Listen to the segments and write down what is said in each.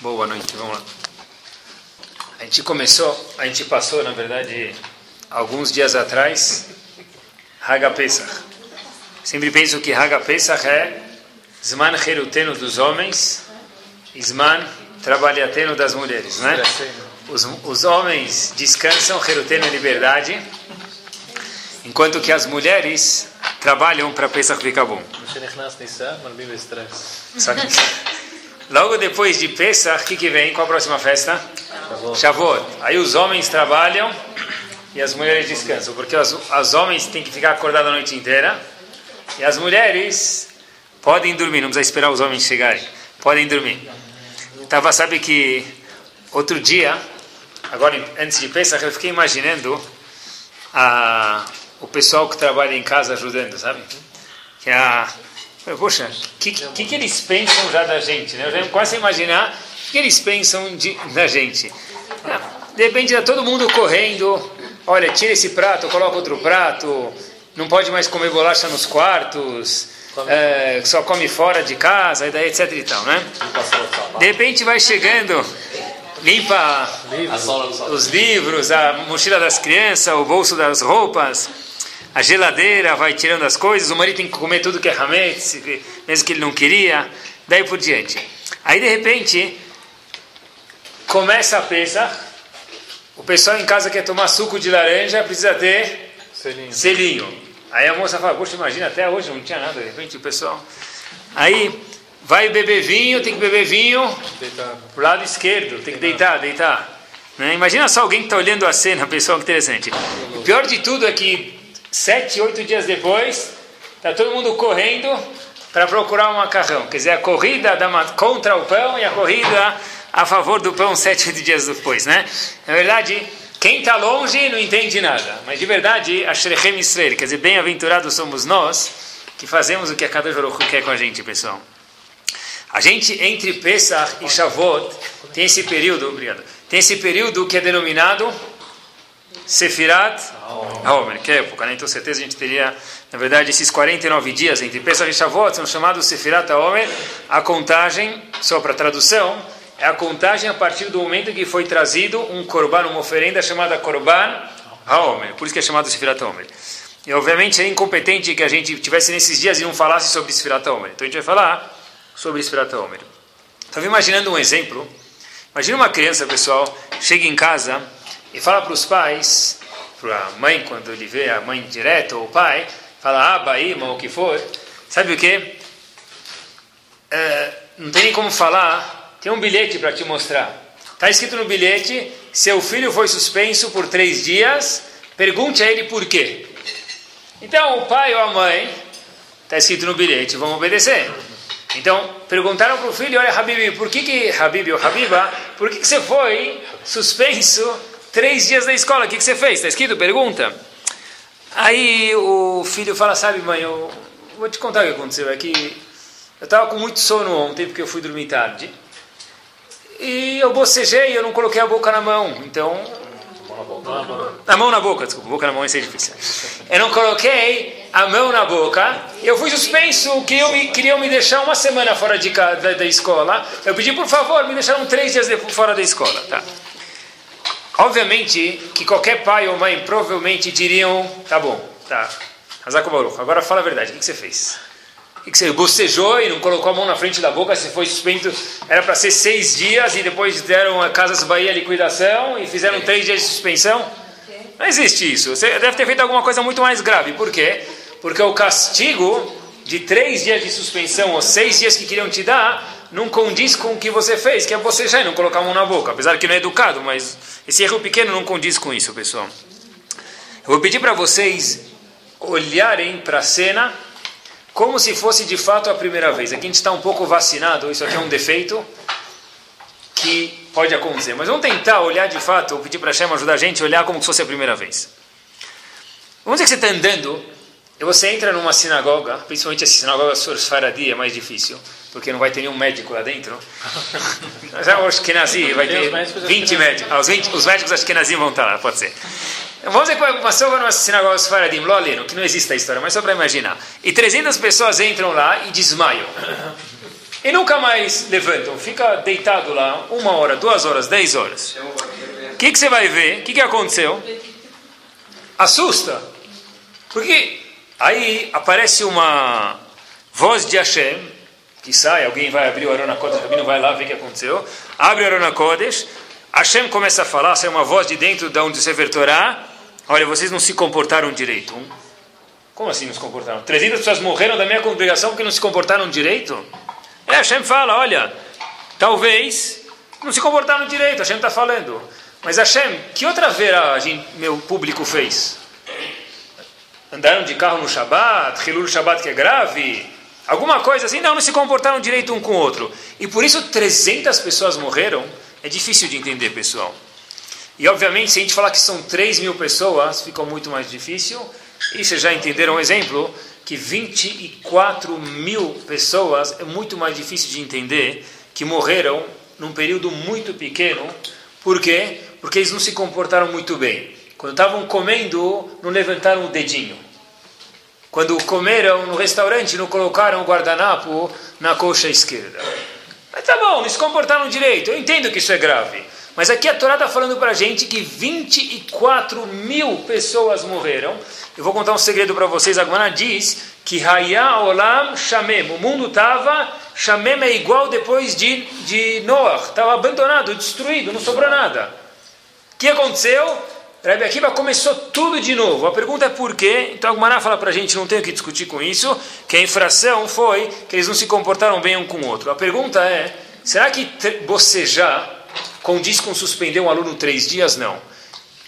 Boa noite, vamos lá. A gente começou, a gente passou, na verdade, alguns dias atrás, Haga Pesach. Sempre penso que Haga Pesach é Zman Heruteno dos homens Zman Trabalhateno das mulheres, né? Os, os homens descansam, Heruteno é liberdade, enquanto que as mulheres trabalham para Pesach ficar bom. Só que, logo depois de Pesach, o que, que vem? Qual a próxima festa? Shavuot. Shavuot. Aí os homens trabalham e as mulheres descansam, porque os, os homens têm que ficar acordados a noite inteira e as mulheres podem dormir, não precisa esperar os homens chegarem, podem dormir. Tava, sabe que outro dia, agora antes de Pesach, eu fiquei imaginando a, o pessoal que trabalha em casa ajudando, sabe? Que é Poxa, o que, que, que, eles pensam já da gente? Né? Eu já a imaginar o que eles pensam de, da gente. De repente está todo mundo correndo, olha, tira esse prato, coloca outro prato, não pode mais comer bolacha nos quartos, é, só come fora de casa, e daí etc e tal, né? De repente vai chegando, limpa os livros, a mochila das crianças, o bolso das roupas, a geladeira vai tirando as coisas, o marido tem que comer tudo que é hametz, mesmo que ele não queria, daí por diante. Aí de repente começa a pesar, o pessoal em casa quer tomar suco de laranja, precisa ter selinho. selinho. Aí a moça fala, poxa, imagina, até hoje não tinha nada, de repente o pessoal... Aí vai beber vinho, tem que beber vinho pro lado esquerdo, tem que deitar, deitar. Né? Imagina só alguém que está olhando a cena, pessoal, que interessante. O pior de tudo é que Sete, oito dias depois, está todo mundo correndo para procurar um macarrão. Quer dizer, a corrida da, contra o pão e a corrida a favor do pão sete, oito dias depois, né? Na verdade, quem está longe não entende nada. Mas de verdade, a Shrechem Israel, quer dizer, bem-aventurados somos nós que fazemos o que a cada Baruch quer com a gente, pessoal. A gente, entre Pesach e Shavuot, tem esse período, obrigado, tem esse período que é denominado Sefirat Haomer, que época, né? Então, certeza a gente teria, na verdade, esses 49 dias entre Pesach e Shavuot são chamados Sefirat Haomer. A contagem, só para tradução, é a contagem a partir do momento que foi trazido um korban, uma oferenda chamada korban Haomer. Por isso que é chamado Sefirat Haomer. E, obviamente, é incompetente que a gente tivesse nesses dias e não falasse sobre Sefirat Haomer. Então, a gente vai falar sobre Sefirat Haomer. Estava imaginando um exemplo. Imagina uma criança, pessoal, chega em casa e fala para os pais, para a mãe, quando ele vê a mãe direto, ou o pai, fala, aba, o que for, sabe o que? É, não tem nem como falar, tem um bilhete para te mostrar. Está escrito no bilhete, seu filho foi suspenso por três dias, pergunte a ele por quê. Então, o pai ou a mãe, está escrito no bilhete, vão obedecer. Então, perguntaram para o filho, olha, Habib, por que que, Habib ou Habiba, por que, que você foi suspenso Três dias da escola, o que, que você fez? Está escrito? Pergunta. Aí o filho fala, sabe mãe, eu vou te contar o que aconteceu. É que eu estava com muito sono ontem, porque eu fui dormir tarde. E eu bocejei, eu não coloquei a boca na mão. Então... A mão na boca, desculpa, boca na mão, isso é difícil. Eu não coloquei a mão na boca. Eu fui suspenso, que eu me, queriam me deixar uma semana fora de, da, da escola. Eu pedi, por favor, me deixaram três dias fora da escola. Tá. Obviamente que qualquer pai ou mãe provavelmente diriam: tá bom, tá, agora fala a verdade, o que, você fez? O que, você bocejou e não colocou a mão na frente da boca, você foi suspenso, era para ser seis dias e depois deram a Casas Bahia liquidação e fizeram três dias de suspensão? Não existe isso. Você deve ter feito alguma coisa muito mais grave. Por quê? Porque o castigo de três dias de suspensão ou seis dias que queriam te dar não condiz com o que você fez, que é você já não colocar a mão na boca. Apesar que não é educado, mas esse erro pequeno não condiz com isso, pessoal. Eu vou pedir para vocês olharem para a cena como se fosse de fato a primeira vez. Aqui a gente está um pouco vacinado, isso aqui é um defeito que pode acontecer. Mas vamos tentar olhar de fato, vou pedir para a Shema ajudar a gente a olhar como se fosse a primeira vez. Vamos dizer que você está andando e você entra numa sinagoga, principalmente a sinagoga Faradi é mais difícil, porque não vai ter nenhum médico lá dentro. Mas é o Ashkenazi, vai ter 20 médicos. Ah, os, 20, os médicos Ashkenazi vão estar lá, pode ser. Vamos dizer que passou numa sinagoga Faradim, Loleno, que não existe a história, mas só para imaginar. E 300 pessoas entram lá e desmaiam. e nunca mais levantam. Fica deitado lá uma hora, duas horas, dez horas. O que, que você vai ver? O que, que aconteceu? Assusta. Porque aí aparece uma voz de Hashem, que sai, alguém vai abrir o Arona Kodesh, o Rabino vai lá ver o que aconteceu, abre o Arona Kodesh, Hashem começa a falar, sai uma voz de dentro de onde você Torá, olha, vocês não se comportaram direito. Como assim não se comportaram? 300 pessoas morreram da minha congregação porque não se comportaram direito? É, Hashem fala, olha, talvez não se comportaram direito, Hashem está falando. Mas Hashem, que outra veragem meu público fez? Andaram de carro no Shabat, Hilul Shabat que é grave, alguma coisa assim? Não, não se comportaram direito um com o outro. E por isso 300 pessoas morreram. É difícil de entender, pessoal. E obviamente, se a gente falar que são 3 mil pessoas, fica muito mais difícil. E vocês já entenderam um exemplo? Que 24 mil pessoas é muito mais difícil de entender que morreram num período muito pequeno. Por quê? Porque eles não se comportaram muito bem. Quando estavam comendo, não levantaram o dedinho. Quando comeram no restaurante, não colocaram o guardanapo na coxa esquerda. Mas tá bom, não se comportaram direito. Eu entendo que isso é grave. Mas aqui a Torá está falando para a gente que 24 mil pessoas morreram. Eu vou contar um segredo para vocês. A Gemara diz que Hayá Olam Shamem. O mundo estava, Shamem é igual depois de, de Noah. Estava abandonado, destruído, não sobrou nada. O que aconteceu? Rebbe Akiva começou tudo de novo. A pergunta é por quê? Então a Gemara fala para a gente, não tem o que discutir com isso, que a infração foi que eles não se comportaram bem um com o outro. A pergunta é, será que bocejar condiz com suspender um aluno três dias? Não.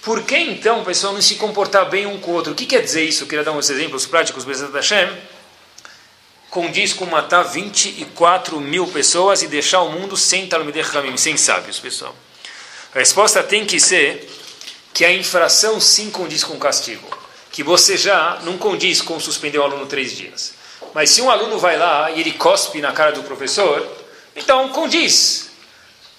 Por que então o pessoal não se comportar bem um com o outro? O que quer dizer isso? Eu queria dar uns exemplos práticos, Bezat Hashem. Condiz com matar 24 mil pessoas e deixar o mundo sem Talmidei Hamim, sem sábios, pessoal. A resposta tem que ser que a infração sim condiz com o castigo. Que você já não condiz com suspender um aluno três dias. Mas se um aluno vai lá e ele cospe na cara do professor, então condiz.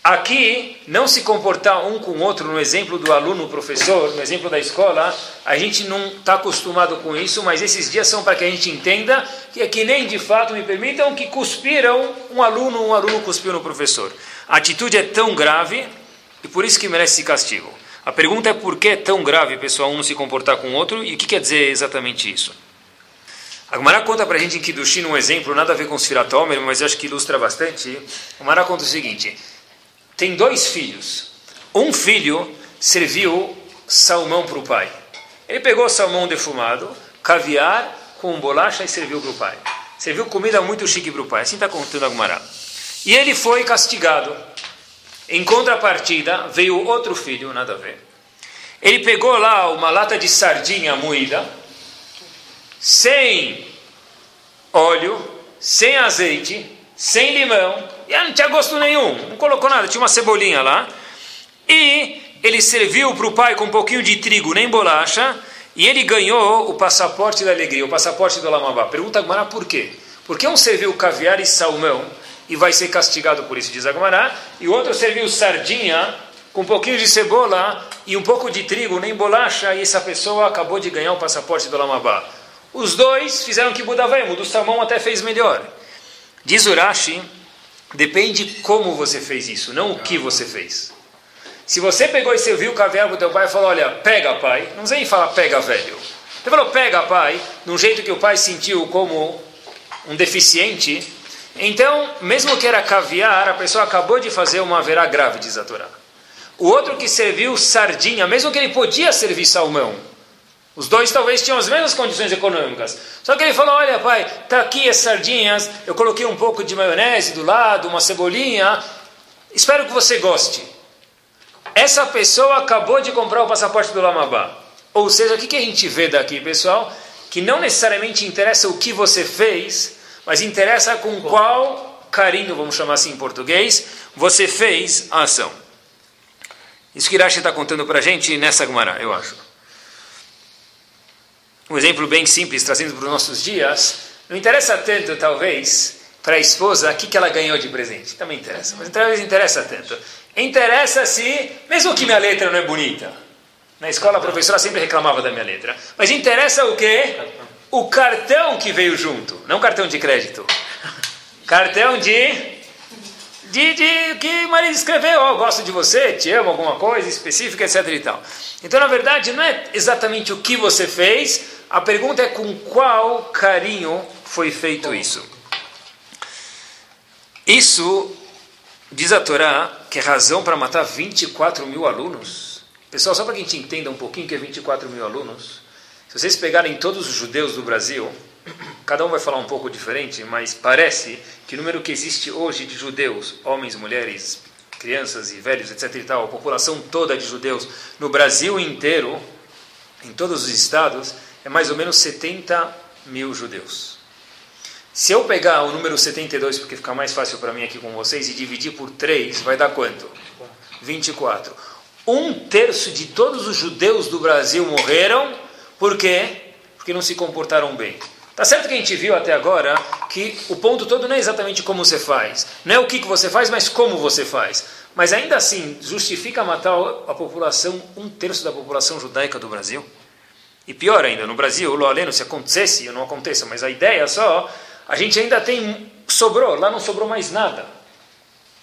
Aqui, não se comportar um com o outro, no exemplo do aluno, professor, no exemplo da escola, a gente não está acostumado com isso, mas esses dias são para que a gente entenda que é que nem de fato me permitam que cuspiram um aluno, um aluno cuspiu no professor. A atitude é tão grave e por isso que merece castigo. A pergunta é por que é tão grave, pessoal, um não se comportar com o outro e o que quer dizer exatamente isso. A Gumara conta para a gente em Kiddushin um exemplo, nada a ver com os Firatomer, mas acho que ilustra bastante. A Gumara conta o seguinte tem dois filhos. Um filho serviu salmão para o pai. Ele pegou salmão defumado, caviar com bolacha e serviu para o pai. Serviu comida muito chique para o pai. Assim está contando Agmará. E ele foi castigado. Em contrapartida, veio outro filho, nada a ver. Ele pegou lá uma lata de sardinha moída, sem óleo, sem azeite, sem limão, e não tinha gosto nenhum, não colocou nada, tinha uma cebolinha lá. E ele serviu para o pai com um pouquinho de trigo, nem bolacha, e ele ganhou o passaporte da alegria, o passaporte do Lamabá. Pergunta a Agmará por quê? Porque um serviu caviar e salmão e vai ser castigado por isso, diz Agmará, e o outro serviu sardinha com um pouquinho de cebola e um pouco de trigo, nem bolacha, e essa pessoa acabou de ganhar o passaporte do Lamabá. Os dois fizeram que Buda vai, o do salmão até fez melhor. Diz Urashi Depende como você fez isso, não o que você fez. Se você pegou e serviu o caviar para o teu pai e falou, olha, pega pai, não sei falar pega velho. Você falou pega pai, de um jeito que o pai sentiu como um deficiente, então, mesmo que era caviar, a pessoa acabou de fazer uma verá grave, diz a Torá. O outro que serviu sardinha, mesmo que ele podia servir salmão, os dois talvez tinham as mesmas condições econômicas. Só que ele falou: Olha, pai, tá aqui as sardinhas, eu coloquei um pouco de maionese do lado, uma cebolinha. Espero que você goste. Essa pessoa acabou de comprar o passaporte do Lamabá. Ou seja, o que, a gente vê daqui, pessoal? Que não necessariamente interessa o que você fez, mas interessa com qual carinho, vamos chamar assim em português, você fez a ação. Isso que Irache está contando para a gente nessa Gumará, eu acho um exemplo bem simples, trazendo para os nossos dias, não interessa tanto, talvez, para a esposa o que, que ela ganhou de presente. Também interessa, mas talvez interessa tanto. Interessa se, mesmo que minha letra não é bonita. Na escola a professora sempre reclamava da minha letra. Mas interessa o quê? O cartão que veio junto, não cartão de crédito. cartão de de, de que o marido escreveu, oh, gosto de você, te amo, alguma coisa específica, etc. e tal. Então, na verdade, não é exatamente o que você fez, a pergunta é com qual carinho foi feito isso. Isso, diz a Torá, que é razão para matar 24 mil alunos. Pessoal, só para que a gente entenda um pouquinho que é 24 mil alunos, se vocês pegarem todos os judeus do Brasil, cada um vai falar um pouco diferente, mas parece que o número que existe hoje de judeus, homens, mulheres, crianças e velhos, etc. e tal, a população toda de judeus no Brasil inteiro, em todos os estados, é mais ou menos 70 mil judeus. Se eu pegar o número 72, porque fica mais fácil para mim aqui com vocês, e dividir por 3, vai dar quanto? 24. Um terço de todos os judeus do Brasil morreram, por quê? Porque não se comportaram bem. Tá certo que a gente viu até agora que o ponto todo não é exatamente como você faz, não é o que você faz, mas como você faz. Mas ainda assim, justifica matar a população, um terço da população judaica do Brasil? E pior ainda, no Brasil, o aleno, se acontecesse, não aconteça, mas a ideia só, a gente ainda tem, sobrou, lá não sobrou mais nada.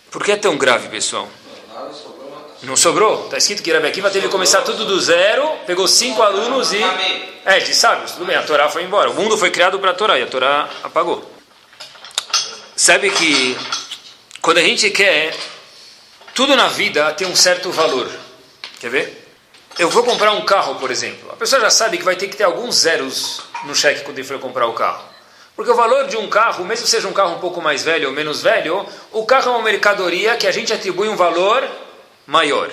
Por que é tão grave, pessoal? Não sobrou. Está escrito que Rabi Akiva teve que começar tudo do zero, pegou cinco alunos e... É, de sábios, tudo bem, a Torá foi embora. O mundo foi criado para a Torá e a Torá apagou. Sabe que quando a gente quer... Tudo na vida tem um certo valor. Quer ver? Eu vou comprar um carro, por exemplo. A pessoa já sabe que vai ter que ter alguns zeros no cheque quando ele for comprar o carro. Porque o valor de um carro, mesmo seja um carro um pouco mais velho ou menos velho, o carro é uma mercadoria que a gente atribui um valor maior.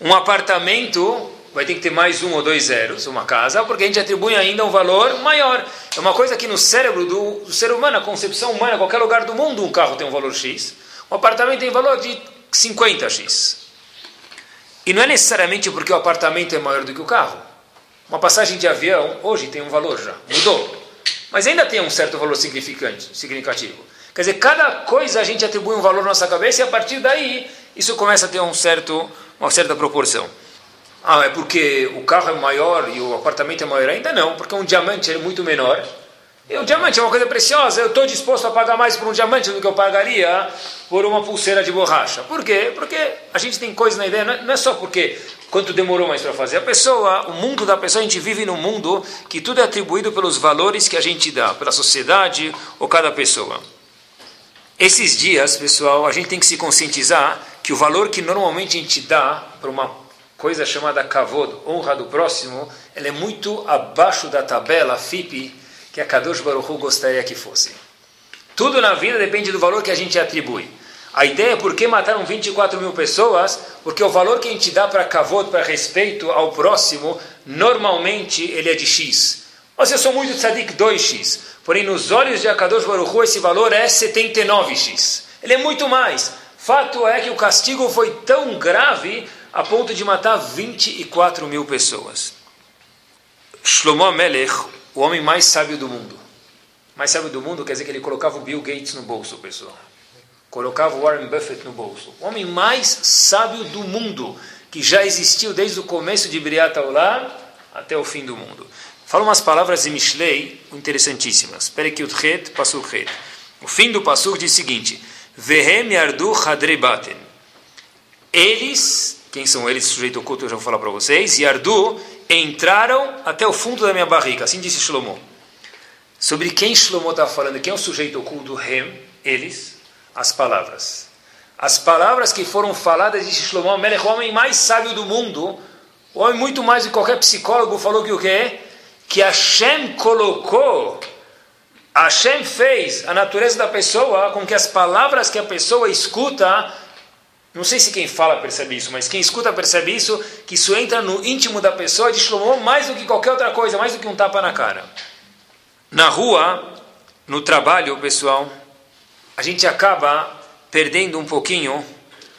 Um apartamento vai ter que ter mais um ou dois zeros, uma casa, porque a gente atribui ainda um valor maior. É uma coisa que no cérebro do, do ser humano, a concepção humana, qualquer lugar do mundo, um carro tem um valor X, um apartamento tem valor de 50X. E não é necessariamente porque o apartamento é maior do que o carro. Uma passagem de avião, hoje tem um valor já, mudou. Mas ainda tem um certo valor significante, significativo. Quer dizer, cada coisa a gente atribui um valor na nossa cabeça e a partir daí isso começa a ter um certo, uma certa proporção. Ah, é porque o carro é maior e o apartamento é maior? Ainda não, porque um diamante é muito menor. E o diamante é uma coisa preciosa, eu estou disposto a pagar mais por um diamante do que eu pagaria por uma pulseira de borracha. Por quê? Porque a gente tem coisa na ideia, não é, é só porque quanto demorou mais para fazer. A pessoa, o mundo da pessoa, a gente vive num mundo que tudo é atribuído pelos valores que a gente dá, pela sociedade ou cada pessoa. Esses dias, pessoal, a gente tem que se conscientizar que o valor que normalmente a gente dá para uma coisa chamada kavod, honra do próximo, ela é muito abaixo da tabela FIP que a Kadosh Baruch Hu gostaria que fosse. Tudo na vida depende do valor que a gente atribui. A ideia é por que mataram 24 mil pessoas, porque o valor que a gente dá para kavod, para respeito ao próximo, normalmente ele é de X. Mas eu sou muito tzadik 2x, porém nos olhos de Akadosh Baruch Hu esse valor é 79x. Ele é muito mais. Fato é que o castigo foi tão grave a ponto de matar 24 mil pessoas. Shlomo Melech, o homem mais sábio do mundo. Mais sábio do mundo quer dizer que ele colocava o Bill Gates no bolso, pessoal. Colocava o Warren Buffett no bolso. O homem mais sábio do mundo, que já existiu desde o começo de Briat Olam até o fim do mundo. Fala umas palavras de Mishlei interessantíssimas. Perekiut Pasuk Het. O fim do Pasuk diz o seguinte... Vehem yardu hadrebaten. Eles, quem são eles, sujeito oculto, eu já vou falar para vocês, yardu, entraram até o fundo da minha barriga, assim disse Shlomo. Sobre quem Shlomo está falando, quem é o sujeito oculto, Hem, eles, as palavras. As palavras que foram faladas, disse Shlomo, o homem mais sábio do mundo, o homem muito mais do que qualquer psicólogo, falou que o quê? Que Hashem colocou Hashem fez a natureza da pessoa com que as palavras que a pessoa escuta, não sei se quem fala percebe isso, mas quem escuta percebe isso, que isso entra no íntimo da pessoa de Shlomo mais do que qualquer outra coisa, mais do que um tapa na cara. Na rua, no trabalho, pessoal, a gente acaba perdendo um pouquinho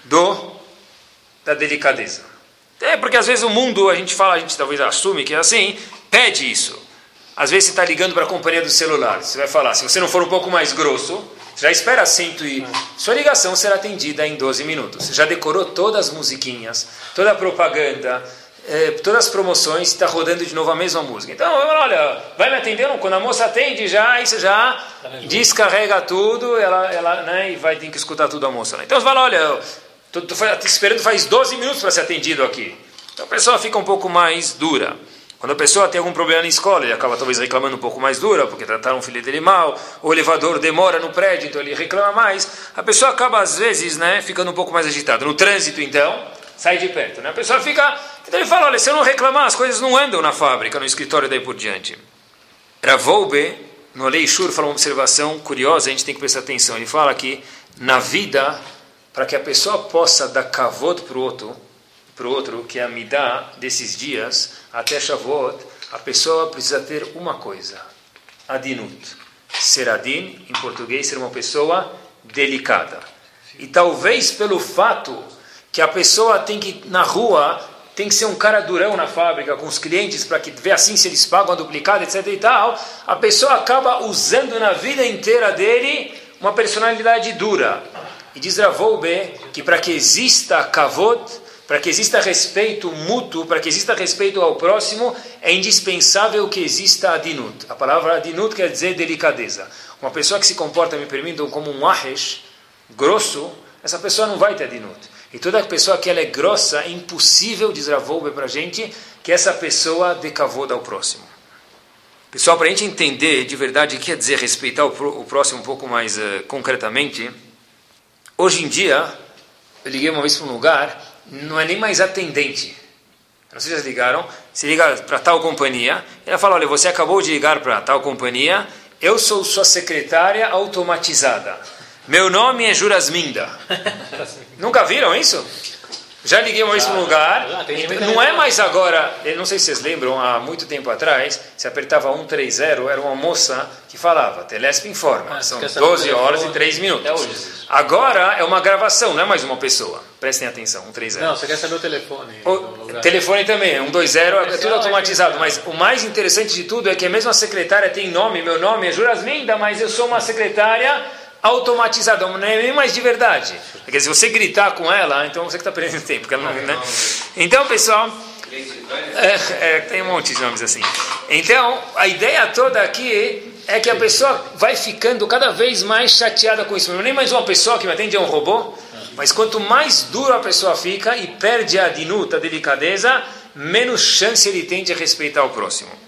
do da delicadeza. É porque às vezes o mundo, a gente fala, a gente talvez assume que é assim, pede isso. Às vezes você está ligando para a companhia do celular. Você vai falar, se você não for um pouco mais grosso, já espera cento e... Sua ligação será atendida em 12 minutos. Você já decorou todas as musiquinhas, toda a propaganda. é, todas as promoções, está rodando de novo a mesma música. Então, olha, vai me atender? Quando a moça atende já, aí você já descarrega tudo, ela, ela né, e vai ter que escutar tudo a moça. Né? Então você fala, olha, estou esperando faz 12 minutos para ser atendido aqui. Então a pessoa fica um pouco mais dura. Quando a pessoa tem algum problema na escola, ele acaba talvez reclamando um pouco mais dura, porque trataram o filho dele mal, o elevador demora no prédio, então ele reclama mais. A pessoa acaba, às vezes, né, ficando um pouco mais agitada. No trânsito, então, sai de perto. Né? A pessoa fica. Então ele fala: olha, se eu não reclamar, as coisas não andam na fábrica, no escritório, daí por diante. Ravolbe, no Lei Shur, fala uma observação curiosa, a gente tem que prestar atenção. Ele fala que na vida, para que a pessoa possa dar kavod para o outro, para o outro, que é a midá desses dias, até Shavuot, a pessoa precisa ter uma coisa, adinut. Ser adin, em português, ser uma pessoa delicada. E talvez pelo fato que a pessoa tem que, na rua, tem que ser um cara durão na fábrica com os clientes para que ver assim se eles pagam a duplicada, etc e tal, a pessoa acaba usando na vida inteira dele uma personalidade dura. E diz Ravolbe que para que exista kavod, para que exista respeito mútuo, para que exista respeito ao próximo, é indispensável que exista adinut. A palavra adinut quer dizer delicadeza. Uma pessoa que se comporta, me permitam, como um ahesh, grosso, essa pessoa não vai ter adinut. E toda pessoa que ela é grossa, é impossível, diz Ravolbe para a gente, que essa pessoa dê cavoda ao próximo. Pessoal, para a gente entender de verdade o que quer dizer respeitar o próximo um pouco mais uh, concretamente, hoje em dia, eu liguei uma vez para um lugar não é nem mais atendente. Não sei se vocês ligaram. Se liga para tal companhia. Ela fala: Olha, você acabou de ligar para tal companhia. Eu sou sua secretária automatizada. Meu nome é Jurasminda. Nunca viram isso? Já liguei uma vez para um lugar. Não é mais agora. não sei se vocês lembram, há muito tempo atrás, se apertava 130, era uma moça que falava: Telesp informa. Ah, São 12 horas e 3 minutos. Agora é uma gravação, não é mais uma pessoa. Prestem atenção, 130. Não, você quer saber o telefone. O telefone também, 120, é tudo automatizado. Mas o mais interessante de tudo é que a mesma secretária tem nome, meu nome é Jurasminda, mas eu sou uma secretária automatizada, não é nem mais de verdade. Porque se você gritar com ela, então você que está perdendo tempo. Ela né? Então, pessoal, é, é, tem um monte de nomes assim. Então, a ideia toda aqui é que a pessoa vai ficando cada vez mais chateada com isso. Não é nem mais uma pessoa que me atende é um robô, mas quanto mais duro a pessoa fica e perde a dinuta, a delicadeza, menos chance ele tem de respeitar o próximo.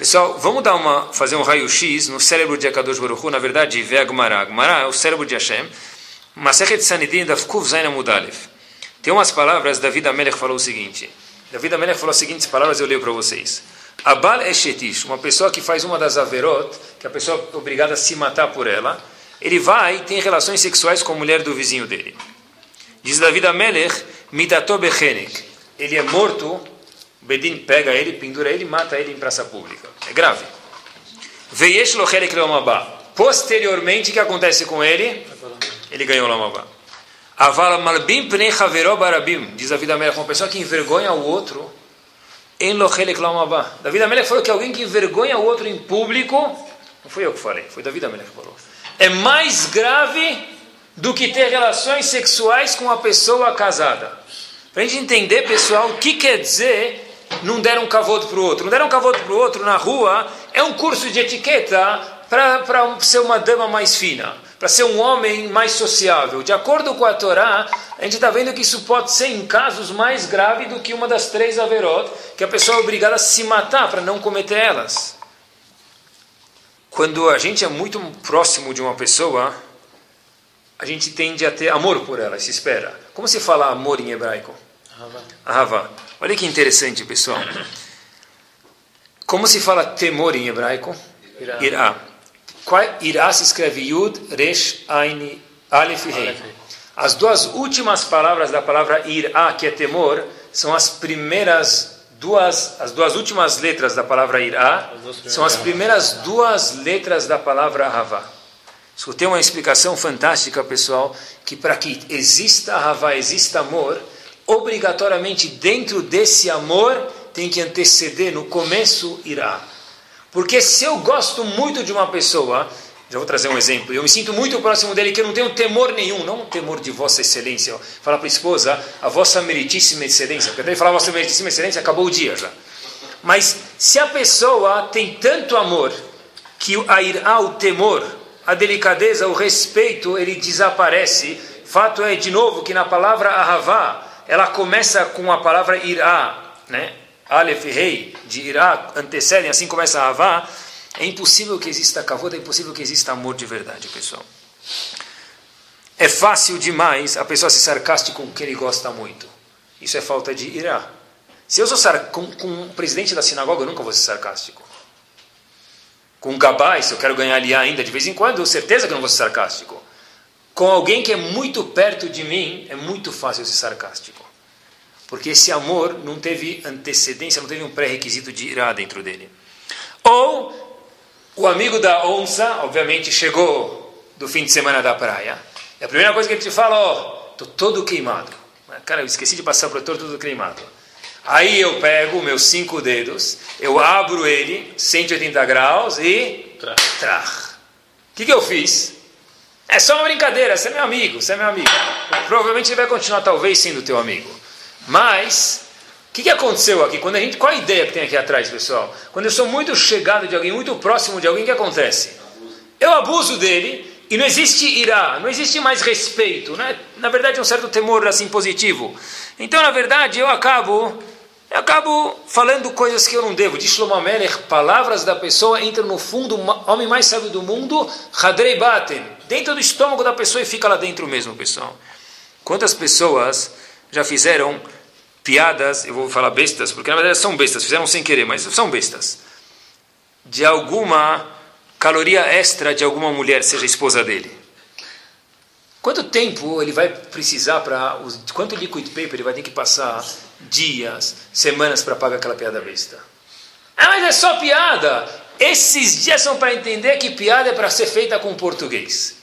Pessoal, vamos dar uma, fazer um raio-x no cérebro de Akadosh Baruch Hu, na verdade, Vê Agmará. Agmará é o cérebro de Hashem. Masechet Sanidin da Fkuv Zaina Mudalev. Tem umas palavras, David Amelech falou o seguinte. David Amelech falou as seguintes palavras, eu leio para vocês. Abal Eshetish, uma pessoa que faz uma das averot, que a pessoa é obrigada a se matar por ela, ele vai e tem relações sexuais com a mulher do vizinho dele. Diz David Amelech, Midato Bechenek. Ele é morto, Bedin pega ele, pendura ele mata ele em praça pública. É grave. Veyesh Lochelek Lomabá. Posteriormente, o que acontece com ele? Ele ganhou Lomabá. Aval Malbim Pnei Haveró Barabim. Diz David Amelech, uma pessoa que envergonha o outro em Lochelek Lamabá. David Amelech falou que alguém que envergonha o outro em público, não fui eu que falei, foi David Amelech que falou, é mais grave do que ter relações sexuais com uma pessoa casada. Para a gente entender, pessoal, o que quer dizer não deram um cavoto para o outro. Não deram um cavoto para o outro na rua é um curso de etiqueta para ser uma dama mais fina para ser um homem mais sociável. De acordo com a Torá, a gente está vendo que isso pode ser em casos mais graves do que uma das três averot, que a pessoa é obrigada a se matar para não cometer elas. Quando a gente é muito próximo de uma pessoa, a gente tende a ter amor por ela, se espera. Como se fala amor em hebraico? Ahava. Olha que interessante, pessoal. Como se fala temor em hebraico? Irá. Irá se escreve Yud, Resh, Ain, Aleph e Rei. As duas últimas palavras da palavra Irá, que é temor, são as primeiras duas, as duas últimas letras da palavra Irá, são as primeiras duas letras da palavra Havá. Escutei uma explicação fantástica, pessoal, que para que exista Havá, exista amor, obrigatoriamente dentro desse amor tem que anteceder no começo Irá. Porque se eu gosto muito de uma pessoa Já vou trazer um exemplo. Eu me sinto muito próximo dele, que eu não tenho temor nenhum, não um temor de Vossa Excelência. Fala para a esposa, a Vossa Meritíssima Excelência. Porque até falar Vossa Meritíssima Excelência, acabou o dia já. Mas se a pessoa tem tanto amor, que a irá, o temor, a delicadeza, o respeito, ele desaparece. Fato é, de novo, que na palavra ahavá, ela começa com a palavra irá, né? Aleph rei, de irá, antecedem, assim começa a ahavá é impossível que exista kavod, é impossível que exista amor de verdade, pessoal. É fácil demais a pessoa ser sarcástica com quem ele gosta muito. Isso é falta de irá. Se eu sou sar... com, com o presidente da sinagoga, eu nunca vou ser sarcástico. Com o gabai, se eu quero ganhar ali ainda de vez em quando, certeza que eu não vou ser sarcástico. Com alguém que é muito perto de mim, é muito fácil ser sarcástico. Porque esse amor não teve antecedência, não teve um pré-requisito de irá dentro dele. Ou o amigo da onça, obviamente, chegou do fim de semana da praia. E a primeira coisa que ele te fala, ó, oh, tô todo queimado. Cara, eu esqueci de passar o protetor todo queimado. Aí eu pego meus cinco dedos, eu abro ele, 180 graus e... Trach. O que, que eu fiz? É só uma brincadeira, você é meu amigo, você é meu amigo. Provavelmente ele vai continuar talvez sendo teu amigo. Mas o que, que, aconteceu aqui? Quando a gente, qual a ideia que tem aqui atrás, pessoal? Quando eu sou muito chegado de alguém, muito próximo de alguém, o que acontece? Eu abuso dele e não existe irá, não existe mais respeito. Né? Na verdade, é um certo temor assim positivo. Então, na verdade, eu acabo, eu acabo falando coisas que eu não devo. Diz Shlomo Melech, palavras da pessoa entram no fundo, homem mais sábio do mundo, Hadrei Baten, dentro do estômago da pessoa e fica lá dentro mesmo, pessoal. Quantas pessoas já fizeram piadas, eu vou falar bestas, porque na verdade são bestas, fizeram sem querer, mas são bestas, de alguma caloria extra de alguma mulher, seja esposa dele. Quanto tempo ele vai precisar para. Quanto liquid paper ele vai ter que passar dias, semanas para pagar aquela piada besta? Ah, mas é só piada! Esses dias são para entender que piada é para ser feita com português,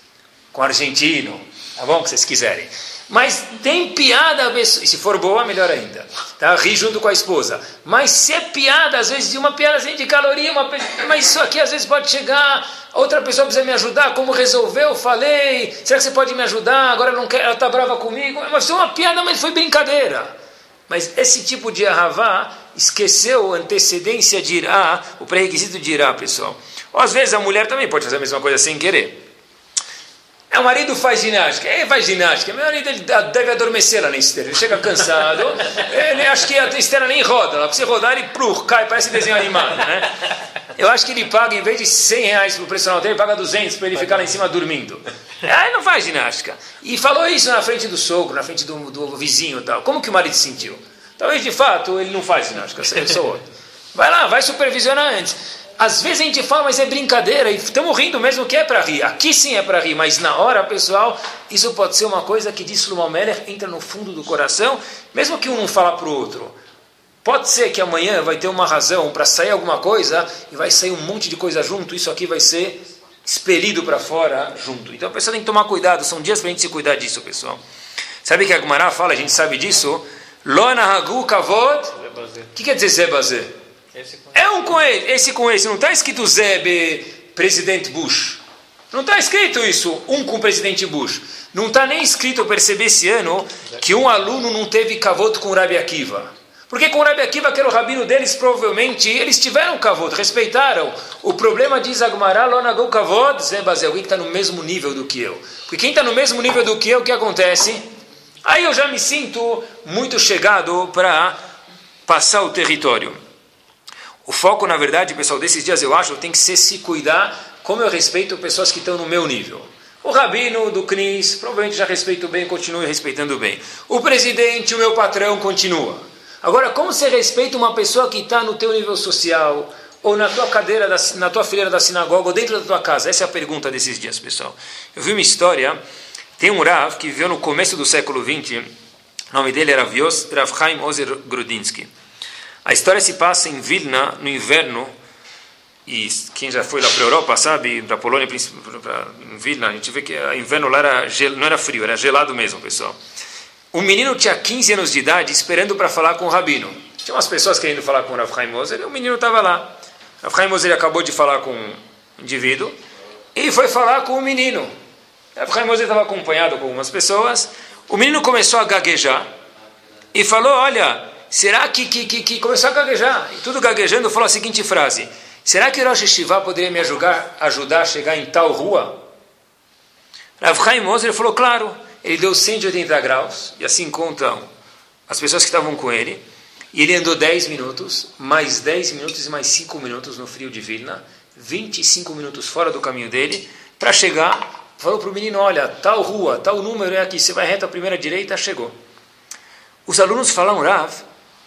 com argentino, tá bom? Que vocês quiserem. Mas tem piada, se for boa, melhor ainda. Tá? Ri junto com a esposa. Mas se é piada, às vezes, de uma piada assim de caloria, uma, mas isso aqui às vezes pode chegar, outra pessoa precisa me ajudar, como resolveu, falei, será que você pode me ajudar? Agora não quer, ela está brava comigo. Mas foi uma piada, mas foi brincadeira. Mas esse tipo de arravá esqueceu a antecedência de irá, o pré-requisito de irá, pessoal. Ou às vezes a mulher também pode fazer a mesma coisa sem querer. É, o marido faz ginástica. Ele faz ginástica. Meu marido ele deve adormecer lá na esteira. Ele chega cansado. Ele acha que a esteira nem roda. Ela precisa rodar, ele prur, cai, parece desenho animado. Né? Eu acho que ele paga, em vez de 100 reais para o personal dele, ele paga 200 para ele ficar lá em cima dormindo. Aí não faz ginástica. E falou isso na frente do sogro, na frente do, do vizinho e tal. Como que o marido se sentiu? Talvez de fato ele não faz ginástica, eu sou outro. Vai lá, vai supervisionar antes às vezes a gente fala, mas é brincadeira, e estamos rindo mesmo que é para rir. Aqui sim é para rir, mas na hora, pessoal, isso pode ser uma coisa que diz Meller entra no fundo do coração, mesmo que um não fala para o outro. Pode ser que amanhã vai ter uma razão para sair alguma coisa e vai sair um monte de coisa junto, isso aqui vai ser expelido para fora junto. Então a pessoa tem que tomar cuidado, são dias para a gente se cuidar disso, pessoal. Sabe o que a Gumará fala, a gente sabe disso? Lona Hagu Kavod. O que quer dizer Zebazé? É um com ele, esse com esse. Não está escrito Zeb, presidente Bush. Não está escrito isso, um com o presidente Bush. Não está nem escrito, eu percebi esse ano, que um aluno não teve cavoto com o Rabi Akiva. Porque com o Rabi Akiva, que era o rabino deles, provavelmente, eles tiveram cavoto, respeitaram. O problema diz Agmará, Lonagou cavoto, Zebaz, alguém que está no mesmo nível do que eu. Porque quem está no mesmo nível do que eu, o que acontece? Aí eu já me sinto muito chegado para passar o território. O foco, na verdade, pessoal, desses dias eu acho, tem que ser se cuidar como eu respeito pessoas que estão no meu nível. O rabino do CNIS, provavelmente já respeito bem, continue respeitando bem. O presidente, o meu patrão, continua. Agora, como você respeita uma pessoa que está no teu nível social, ou na tua cadeira, da, na tua fileira da sinagoga, ou dentro da tua casa? Essa é a pergunta desses dias, pessoal. Eu vi uma história, tem um Rav que viveu no começo do século XX, o nome dele era Rav Chaim Ozer Grudinsky. A história se passa em Vilna, no inverno, e quem já foi lá para a Europa sabe, para a Polônia, para Vilna, a gente vê que o inverno lá era não era frio, era gelado mesmo, pessoal. Um menino tinha 15 anos de idade esperando para falar com o rabino. Tinha umas pessoas querendo falar com o Rav Chaim Moser, e o menino estava lá. Rav Chaim Moser acabou de falar com um indivíduo, e foi falar com o menino. Rav Chaim Ozer estava acompanhado com algumas pessoas. O menino começou a gaguejar e falou: Olha, será que, que, que, que começou a gaguejar? E tudo gaguejando, falou a seguinte frase: Será que Rosh Hashivá poderia me ajudar, ajudar a chegar em tal rua? Rav Chaim Ozer falou: Claro. Ele deu 180 graus, e assim contam as pessoas que estavam com ele. E ele andou 10 minutos, mais 10 minutos e mais 5 minutos no frio de Vilna, 25 minutos fora do caminho dele, para chegar. Falou para o menino: Olha, tal rua, tal número é aqui, você vai reto à primeira direita, chegou. Os alunos falaram: Rav,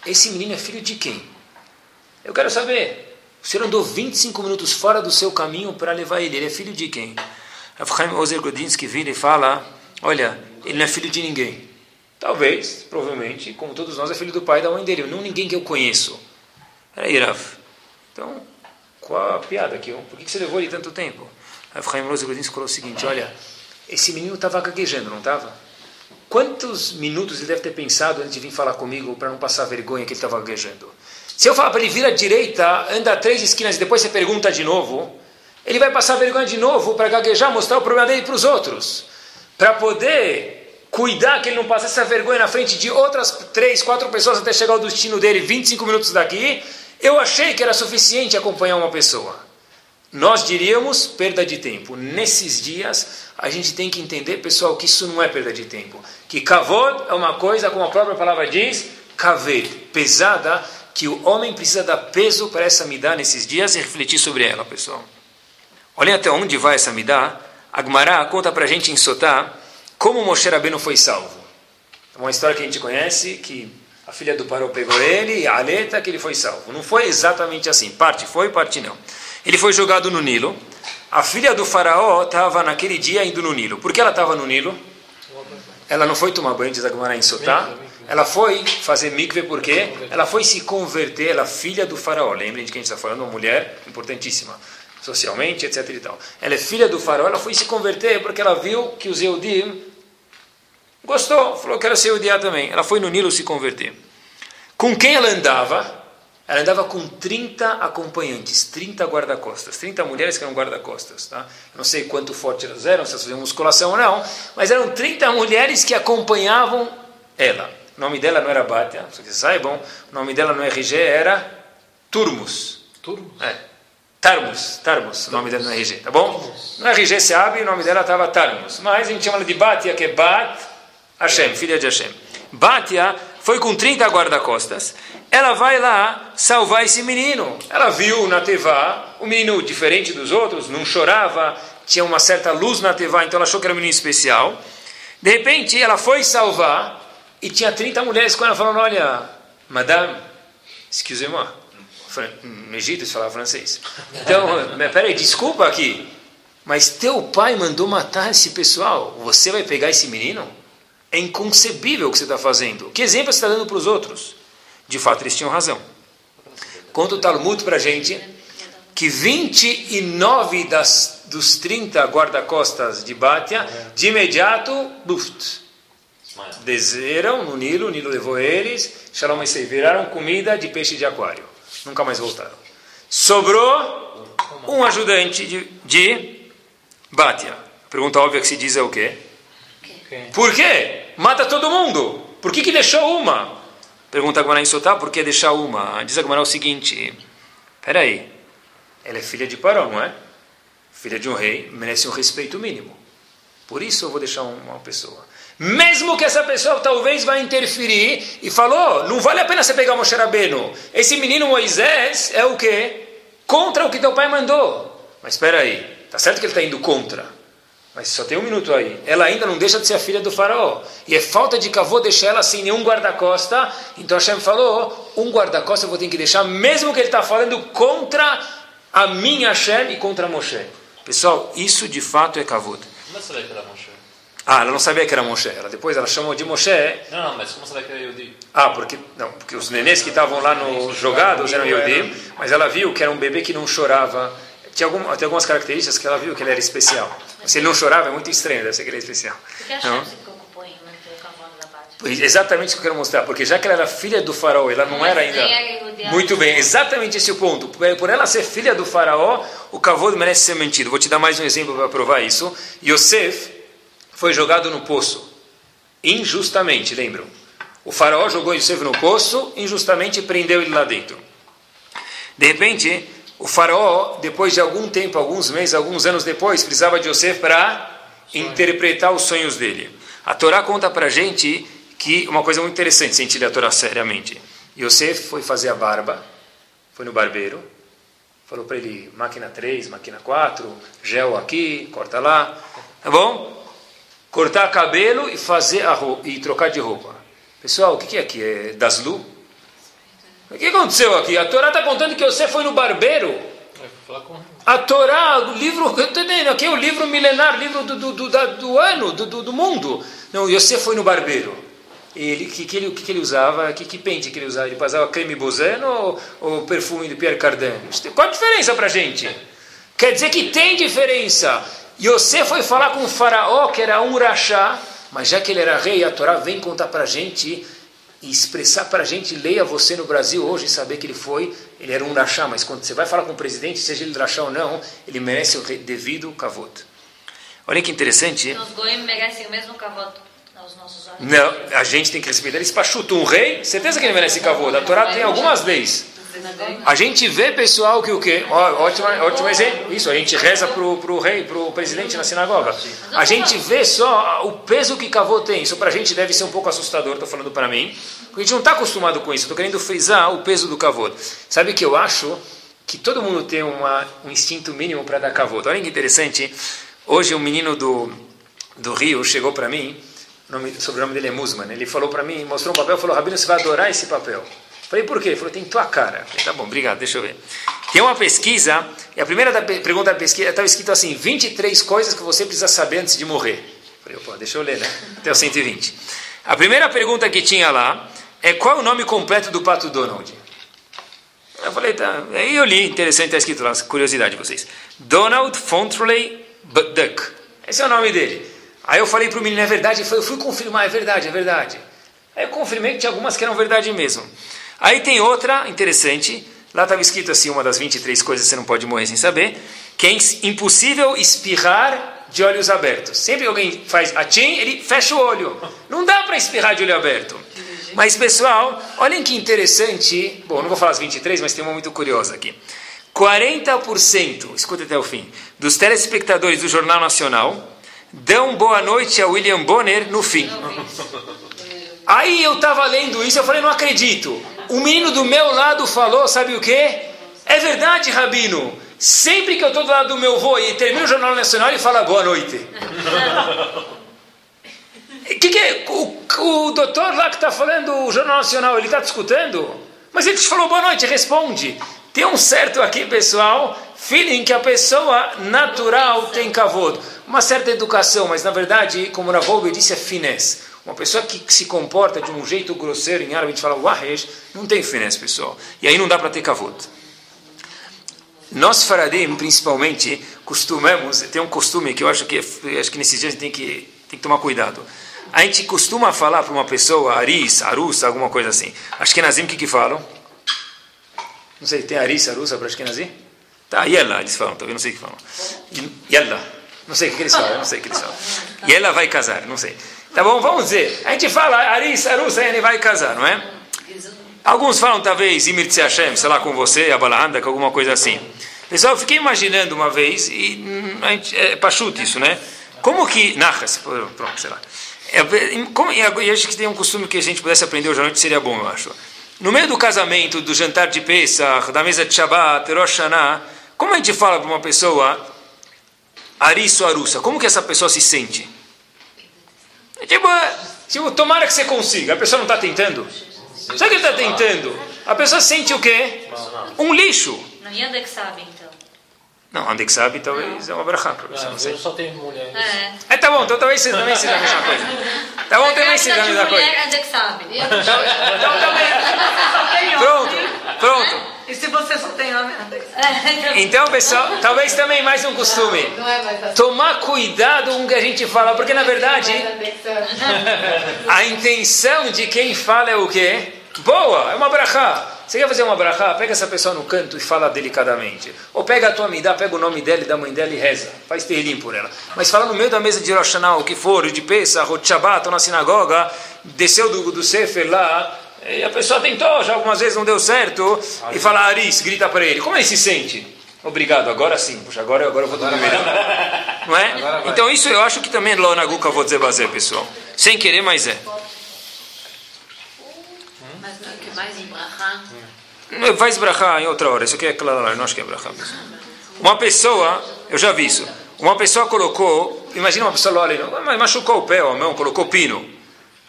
esse menino é filho de quem? Eu quero saber. O senhor andou 25 minutos fora do seu caminho para levar ele. Ele é filho de quem? Chaim Ozer Godinsky vira e fala: Olha, ele não é filho de ninguém. Talvez, provavelmente, como todos nós, é filho do pai e da mãe dele, não ninguém que eu conheço. Peraí, Rav. Então, qual a piada aqui? Por que você levou ele tanto tempo? Chaim Ozer Godinsky falou o seguinte: Olha, esse menino estava gaguejando, não estava? Quantos minutos ele deve ter pensado antes de vir falar comigo para não passar vergonha que ele estava gaguejando? Se eu falar para ele vir à direita, anda três esquinas e depois você pergunta de novo, ele vai passar vergonha de novo para gaguejar, mostrar o problema dele para os outros. Para poder cuidar que ele não passe essa vergonha na frente de outras três, quatro pessoas até chegar ao destino dele 25 minutos daqui, eu achei que era suficiente acompanhar uma pessoa. Nós diríamos perda de tempo. Nesses dias, a gente tem que entender, pessoal, que isso não é perda de tempo. Que kavod é uma coisa, como a própria palavra diz, kaved, pesada, que o homem precisa dar peso para essa midá nesses dias e refletir sobre ela, pessoal. Olhem até onde vai essa midá. Agmará conta para a gente em Sotá como Moshe Rabbeinu foi salvo. É uma história que a gente conhece, que a filha do Paró pegou ele e a aleta que ele foi salvo. Não foi exatamente assim. Parte foi, parte não. Ele foi jogado no Nilo. A filha do faraó estava naquele dia indo no Nilo. Por que ela estava no Nilo? Ela não foi tomar banho, diz Agmará em Sotá. Ela foi fazer mikve porque ela foi se converter, ela é filha do faraó. Lembrem de que a gente está falando, uma mulher importantíssima, socialmente, etc. E tal. Ela é filha do faraó, ela foi se converter porque ela viu que os Eudim gostou, falou que era ser Eudiá também. Ela foi no Nilo se converter. Com quem ela andava? Ela andava com 30 acompanhantes, 30 guarda-costas, 30 mulheres que eram guarda-costas. Tá? Não sei quanto forte elas eram, se elas faziam musculação ou não, mas eram 30 mulheres que acompanhavam ela. O nome dela não era Batia, só que saibam, o nome dela no RG era Turmus. Turmus? É. Tarmus, Tarmus, o nome dela no RG, tá bom? No RG se abre, o nome dela estava Tarmus. Mas a gente chama ela de Batia, que é Bat Hashem, filha de Hashem. Batia foi com 30 guarda-costas. Ela vai lá salvar esse menino. Ela viu na Tevá, o menino diferente dos outros, não chorava, tinha uma certa luz na Tevá, então ela achou que era um menino especial. De repente, ela foi salvar e tinha 30 mulheres com ela falando: Olha, madame, excusez-moi. No Egito se falava francês. Então, peraí, desculpa aqui. Mas teu pai mandou matar esse pessoal. Você vai pegar esse menino? É inconcebível o que você está fazendo. Que exemplo você está dando para os outros? De fato, eles tinham razão. Conta o Talmud para a gente que 29 das, dos 30 guarda-costas de Bátia, de imediato, buft, Desceram no Nilo, o Nilo levou eles, Shalom e viraram comida de peixe de aquário. Nunca mais voltaram. Sobrou um ajudante de, de Bátia. Pergunta óbvia que se diz é o quê? Por quê? Mata todo mundo. Por que, que deixou uma? Pergunta agora em Sotá, por que deixar uma? Diz agora o seguinte: peraí, ela é filha de Paró, não é? Filha de um rei, merece um respeito mínimo. Por isso eu vou deixar uma pessoa. Mesmo que essa pessoa talvez vá interferir e falou, não vale a pena você pegar Moshe Rabbeinu. Esse menino Moisés é o quê? Contra o que teu pai mandou. Mas espera aí, tá certo que ele está indo contra. Mas só tem um minuto aí. Ela ainda não deixa de ser a filha do faraó. E é falta de cavô deixar ela sem nenhum guarda-costa. Então Hashem falou, um guarda-costa eu vou ter que deixar, mesmo que ele está falando contra a minha Hashem e contra Moshe. Pessoal, isso de fato é cavô. Como é que era Moshe? Ah, ela não sabia que era Moshe. Ela depois ela chamou de Moshe. Não, não, mas como sabia que era Yodi? Ah, porque não, porque os nenês que estavam lá no jogados eram Yodi, mas ela viu que era um bebê que não chorava. Tinha algum, algumas características que ela viu que ele era especial. Se ele não chorava é muito estranho, deve ser que ele é especial. Por que a Shem se preocupou em Exatamente isso que eu quero mostrar, porque já que ela era filha do faraó, ela não era ainda. Muito bem, exatamente esse é o ponto. Por ela ser filha do faraó, o cavalo merece ser mentido. Vou te dar mais um exemplo para provar isso. Yosef foi jogado no poço, injustamente, lembram? O faraó jogou Yosef no poço, injustamente prendeu ele lá dentro. De repente, o faraó, depois de algum tempo, alguns meses, alguns anos depois, precisava de Yosef para interpretar os sonhos dele. A Torá conta para a gente que uma coisa muito interessante, se a gente ler a Torá seriamente. Yosef foi fazer a barba, foi no barbeiro, falou para ele, máquina 3, máquina 4, gel aqui, corta lá, tá bom? Cortar cabelo e fazer a roupa, e trocar de roupa. Pessoal, o que é aqui? É Daslu? O que aconteceu aqui? A Torá está contando que você foi no barbeiro. A Torá, o livro, eu estou entendendo, aqui é o livro milenar, livro do, do, do, do ano, do, do, do mundo. Não, você foi no barbeiro ele que, que, ele, que, que ele usava, que, que pente que ele usava? Ele passava creme Bozano ou, ou perfume de Pierre Cardin? Qual a diferença para a gente? Quer dizer que tem diferença. Você foi falar com o faraó, que era um rachá, mas já que ele era rei, a Torá vem contar para a gente e expressar para a gente, leia você no Brasil hoje, saber que ele foi, ele era um rachá, mas quando você vai falar com o presidente, seja ele rachá ou não, ele merece o devido kavod. Olha que interessante. Os goim merecem o mesmo kavod. Não, a gente tem que respeitar eles. Pachuto, um rei, certeza que ele merece cavô. A Torá tem algumas leis. A gente vê, pessoal, que o quê? Ó, ótimo, ótimo exemplo. Isso, a gente reza pro, pro rei, pro presidente na sinagoga. A gente vê só o peso que cavô tem. Isso para a gente deve ser um pouco assustador, estou falando para mim. Porque a gente não está acostumado com isso. Estou querendo frisar o peso do cavô. Sabe que eu acho? Que todo mundo tem uma, um instinto mínimo para dar cavô. Olha que interessante. Hoje um menino do, do Rio chegou para mim nome, o sobrenome dele é Musman, ele falou para mim, mostrou um papel, falou, Rabino, você vai adorar esse papel. Falei, por quê? Ele falou, tem tua cara. Falei, tá bom, obrigado, deixa eu ver. Tem uma pesquisa, e a primeira da, pergunta da pesquisa estava escrito assim, 23 coisas que você precisa saber antes de morrer. Falei, opa, deixa eu ler, né? Até o 120. A primeira pergunta que tinha lá é qual é o nome completo do Pato Donald? Eu falei, tá. Aí eu li, interessante, está escrito lá, curiosidade de vocês. Donald Fontreley Duck. Esse é o nome dele. Aí eu falei para o menino, é verdade? Eu fui confirmar, é verdade, é verdade. Aí eu confirmei que tinha algumas que eram verdade mesmo. Aí tem outra interessante, lá estava escrito assim, uma das 23 coisas que você não pode morrer sem saber, que é impossível espirrar de olhos abertos. Sempre que alguém faz atim, ele fecha o olho. Não dá para espirrar de olho aberto. Mas pessoal, olhem que interessante, bom, não vou falar as 23, mas tem uma muito curiosa aqui. 40%, escuta até o fim, dos telespectadores do Jornal Nacional dão boa noite a William Bonner no fim. Aí eu estava lendo isso, eu falei, não acredito. O menino do meu lado falou, sabe o que? É verdade, Rabino. Sempre que eu estou do lado do meu avô e termino o Jornal Nacional, ele fala boa noite. que, que é? O, o doutor lá que está falando o Jornal Nacional, ele está discutindo? Mas ele te falou boa noite, responde. Tem um certo aqui, pessoal, feeling que a pessoa natural tem cavodo uma certa educação, mas na verdade, como Ravolbe disse, é finesse. Uma pessoa que se comporta de um jeito grosseiro, em árabe a gente fala wahesh, não tem finesse, pessoal. E aí não dá para ter kavod. Nós faradim, principalmente, costumamos, tem um costume que eu acho que, acho que nesses dias a gente tem que, tem que tomar cuidado. A gente costuma falar para uma pessoa, aris, arus, alguma coisa assim. Acho que nazim o que, que falam? Não sei, tem aris, arus para Ashkenazim? Tá, yalla, eles falam, talvez não sei o que falam. Yalla. Não sei o que eles falam, não sei o que eles falam. Ela vai casar, não sei. Tá bom, vamos dizer. A gente fala, Aris, Arusa, ele vai casar, não é? Alguns falam, talvez, Imir Hashem, sei lá, com você, Abalahanda, com alguma coisa assim. Pessoal, eu fiquei imaginando uma vez, e hum, a gente, é pachuto isso, né? Como que. Narras, pronto, sei lá. É, como, e acho que tem um costume que a gente pudesse aprender hoje à noite, seria bom, eu acho. No meio do casamento, do jantar de Pesach, da mesa de Shabbat, Rosh Hashanah, como a gente fala para uma pessoa, Arisso Arussa, como que essa pessoa se sente? É tipo, é, tipo, tomara que você consiga. A pessoa não está tentando? Sabe que ele está tentando? A pessoa sente o quê? Um lixo. Não, e onde é que sabe, então? Não, onde é que sabe, talvez é uma brachá não sei. Eu só tenho mulher. É. é, tá bom, então talvez você também seja a mesma coisa. Tá bom, também seja a mesma coisa. Onde é que sabe? Então, então também. Pronto, pronto. Se você só tem nome Então, pessoal, talvez também mais um costume. Não, não é mais assim. Tomar cuidado com o que a gente fala, porque na verdade a intenção de quem fala é o quê? Boa, é uma brachá. Você quer fazer uma brachá? Pega essa pessoa no canto e fala delicadamente. Ou pega a tua amidá, pega o nome dela e da mãe dela e reza. Faz terlim por ela. Mas fala no meio da mesa de Rosh Hashanah, o que for, de Pesach, ou de Shabbat, ou na sinagoga, desceu do, do Sefer lá, e a pessoa tentou, já algumas vezes não deu certo, e fala Aris, grita para ele. Como ele se sente? Obrigado, agora sim. Puxa, agora, agora eu vou dormir. Não é? Então isso eu acho que também é lá na Guca vou dizer bazer, pessoal. Sem querer, mas é. Mas o que mais em Brahá? Vai esbrachar em outra hora. Isso aqui é claro, eu não acho que é brachá. Uma pessoa, eu já vi isso. Uma pessoa colocou, imagina uma pessoa olha, mas machucou o pé ou a mão, colocou pino.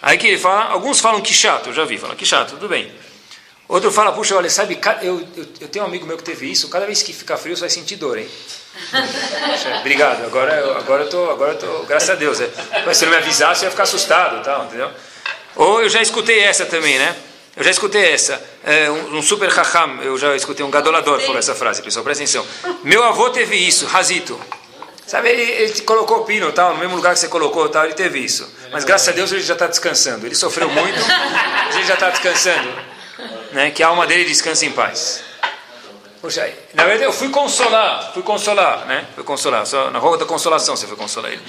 Aí que ele fala, alguns falam que chato, eu já vi, falam que chato, tudo bem. Outro fala, puxa, olha, sabe, eu, eu, eu tenho um amigo meu que teve isso, cada vez que ficar frio você vai sentir dor, hein? Obrigado, agora, eu- agora eu tô, agora eu tô, graças a Deus. é. Mas se não me avisasse, eu ia ficar assustado, tal, entendeu? Ou eu já escutei essa também, né? Eu já escutei essa. É, um, um super raham, eu já escutei um gadolador falou essa frase, pessoal, presta atenção. Meu avô teve isso, razito. Sabe, ele, ele te colocou pino, tal, no mesmo lugar que você colocou, tal, ele teve isso. Mas graças a Deus ele já está descansando. Ele sofreu muito, mas ele já está descansando. Né? Que a alma dele descanse em paz. Poxa, na verdade eu fui consolar, fui consolar, né? Fui consolar, só na rua da consolação você foi consolar ele.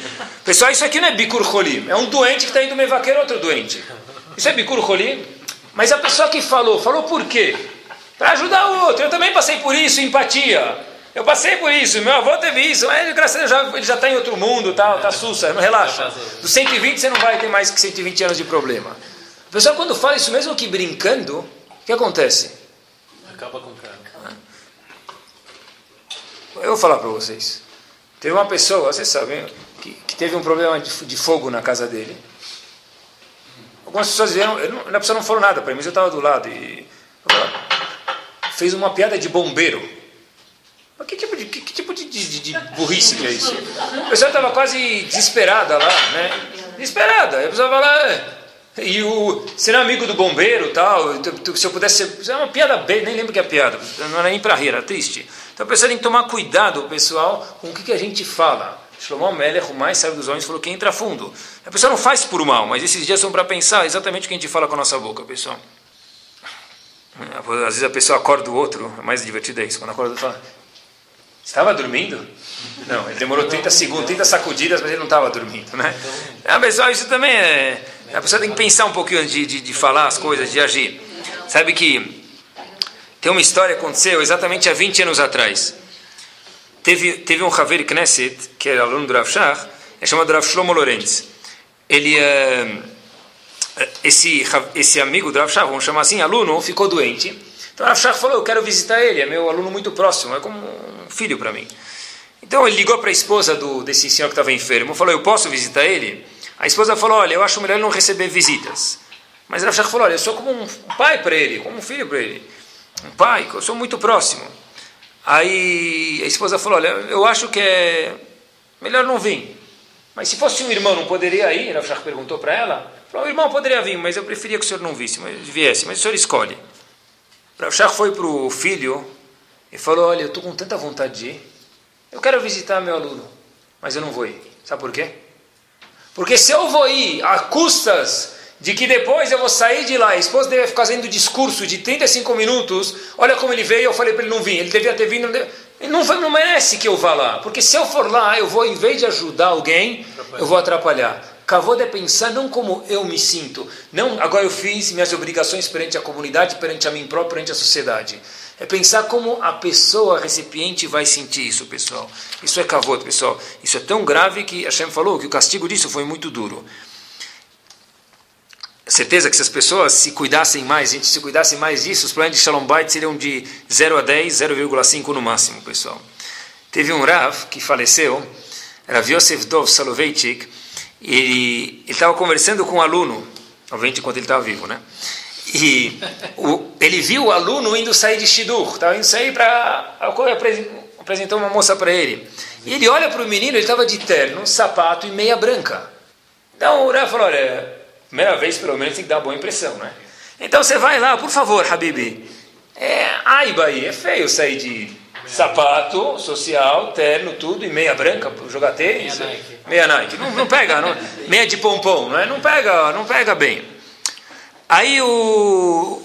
Pessoal, isso aqui não é bikur cholim, é um doente que está indo me vaqueiro outro doente. Isso é bikur cholim? Mas a pessoa que falou, falou por quê? Para ajudar o outro. Eu também passei por isso, empatia. Eu passei por isso, meu avô teve isso, mas graças a Deus ele já está em outro mundo, tá, tá sussa, não relaxa. Dos 120 você não vai ter mais que 120 anos de problema. O pessoal quando fala isso mesmo que brincando, o que acontece? Acaba com o cara. Eu vou falar para vocês. Teve uma pessoa, vocês sabem, que, que teve um problema de, de fogo na casa dele. Algumas pessoas vieram, eu não, a pessoa não falou nada para mim, mas eu estava do lado e fez uma piada de bombeiro. Mas que tipo de, que, que tipo de, de, de burrice que é isso? A pessoa estava quase desesperada lá, né? Desesperada. Aí a pessoa fala, "É, e o ser amigo do bombeiro tal, se eu pudesse ser. É uma piada bem, nem lembro que é piada, não era nem para rir, era triste. Então a pessoa tem que tomar cuidado, pessoal, com o que, que a gente fala. Shlomo Melech, o mais sábio dos homens, falou que entra fundo. A pessoa não faz por mal, mas esses dias são para pensar exatamente o que a gente fala com a nossa boca, pessoal. Às vezes a pessoa acorda o outro, é mais divertido é isso, quando acorda fala, estava dormindo? Não, ele demorou 30 segundos, 30 sacudidas, mas ele não estava dormindo, né? Ah, pessoal, isso também é... A pessoa tem que pensar um pouquinho antes de, de, de falar as coisas, de agir. Sabe que tem uma história que aconteceu exatamente há 20 anos atrás. Teve, teve um Haver Knesset, que era aluno do Rav Shach, é chamado Rav Shlomo Lorenz. Ele, eh, esse, Rav- esse amigo do Rav Shach, vamos chamar assim, aluno, ficou doente. Então o Rav Shach falou, eu quero visitar ele, é meu aluno muito próximo, é como filho para mim. Então ele ligou para a esposa do, desse senhor que estava enfermo, falou, eu posso visitar ele? A esposa falou, olha, eu acho melhor ele não receber visitas. Mas Rav Shach falou, olha, eu sou como um pai para ele, como um filho para ele. Um pai, eu sou muito próximo. Aí a esposa falou, olha, eu acho que é melhor não vir. Mas se fosse um irmão, não poderia ir? Rav Shach perguntou para ela. Falou, o irmão poderia vir, mas eu preferia que o senhor não visse, mas viesse, mas o senhor escolhe. Rav Shach foi para o filho e falou, olha, eu estou com tanta vontade de ir. Eu quero visitar meu aluno, mas eu não vou ir. Sabe por quê? Porque se eu vou ir a custas de que depois eu vou sair de lá, a esposa deve ficar fazendo discurso de 35 minutos, olha como ele veio, eu falei para ele não vir, ele devia ter vindo, não deve- ele não, não merece que eu vá lá, porque se eu for lá, eu vou, em vez de ajudar alguém, eu vou atrapalhar. Cavou de pensar não como eu me sinto, não agora eu fiz minhas obrigações perante a comunidade, perante a mim próprio, perante a sociedade. É pensar como a pessoa recipiente vai sentir isso, pessoal. Isso é cavot, pessoal. Isso é tão grave que Hashem falou que o castigo disso foi muito duro. Certeza que se as pessoas se cuidassem mais, gente se cuidasse mais disso, os planos de Shalom Bait seriam de 0 a 10, 0,5 no máximo, pessoal. Teve um Rav que faleceu, era Yosef Dov Soloveitchik, e ele estava conversando com um aluno, obviamente enquanto ele estava vivo, né? E o, ele viu o aluno indo sair de Shidur, estava indo sair para. apresentou uma moça para ele. E ele olha para o menino, ele estava de terno, sapato e meia branca. Então o Rav falou: olha, primeira vez pelo menos tem que dar boa impressão, né? Então você vai lá, por favor, Habibi, É, ai, Bahia, é feio sair de sapato social, terno, tudo, e meia branca, jogar tênis. Meia Nike. Meia Nike. Não, não pega, não, meia de pompom, não, é? não, pega, não pega bem. Aí o,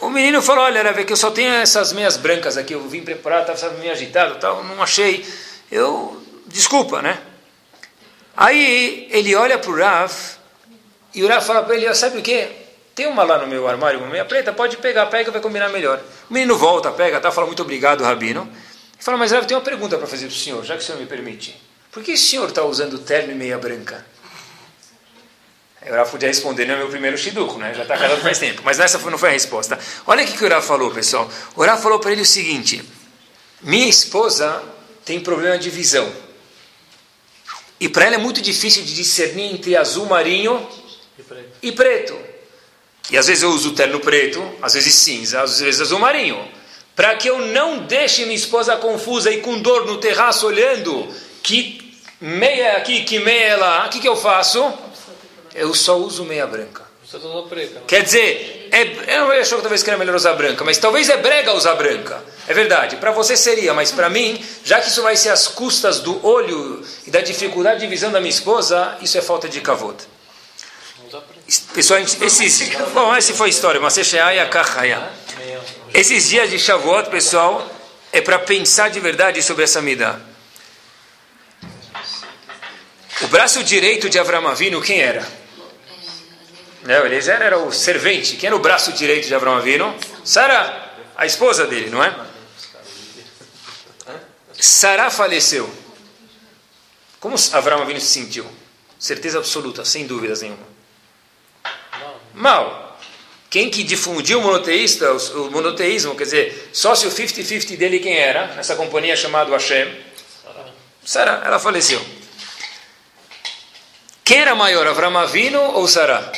o menino falou, olha, era ver que eu só tenho essas meias brancas aqui, eu vim preparar, estava meio agitado, tal, não achei. Eu, desculpa, né? Aí ele olha para o Rav, e o Rav fala para ele, sabe o que? Tem uma lá no meu armário, uma meia preta, pode pegar, pega, vai combinar melhor. O menino volta, pega, tá, fala muito obrigado, Rabino. E fala, mas Rav, tem uma pergunta para fazer para o senhor, já que o senhor me permite. Por que o senhor está usando terno e meia branca? O Rav podia responder, não é meu primeiro shiducho, né? Já está casado faz tempo. Mas essa não foi a resposta. Olha o que, que o Rav falou, pessoal. O Rav falou para ele o seguinte: Minha esposa tem problema de visão. E para ela é muito difícil de discernir entre azul marinho e preto. e preto. E às vezes eu uso terno preto, às vezes cinza, às vezes azul marinho. Para que eu não deixe minha esposa confusa e com dor no terraço olhando que meia é aqui, que meia é lá, o que, que eu faço? Eu só uso meia branca. Preta, Quer dizer, é, eu não achou que talvez que era melhor usar branca, mas talvez é brega usar branca. É verdade, para você seria, mas para mim, já que isso vai ser às custas do olho e da dificuldade de visão da minha esposa, isso é falta de kavod. Pessoal, esses, bom, essa foi a história, mas esses dias de Shavuot, pessoal, é para pensar de verdade sobre essa mida. O braço direito de Avram Avinu, quem era? Não, Eliezer era o servente. Quem era o braço direito de Avram Avinu? Sara, a esposa dele, não é? Sara faleceu. Como Avram Avinu se sentiu? Certeza absoluta, sem dúvidas nenhuma. Mal. Quem que difundiu o monoteísta, o monoteísmo, quer dizer, sócio 50-50 dele quem era? Nessa companhia chamada Hashem? Sara, ela faleceu. Quem era maior, Avram Avinu ou Sara?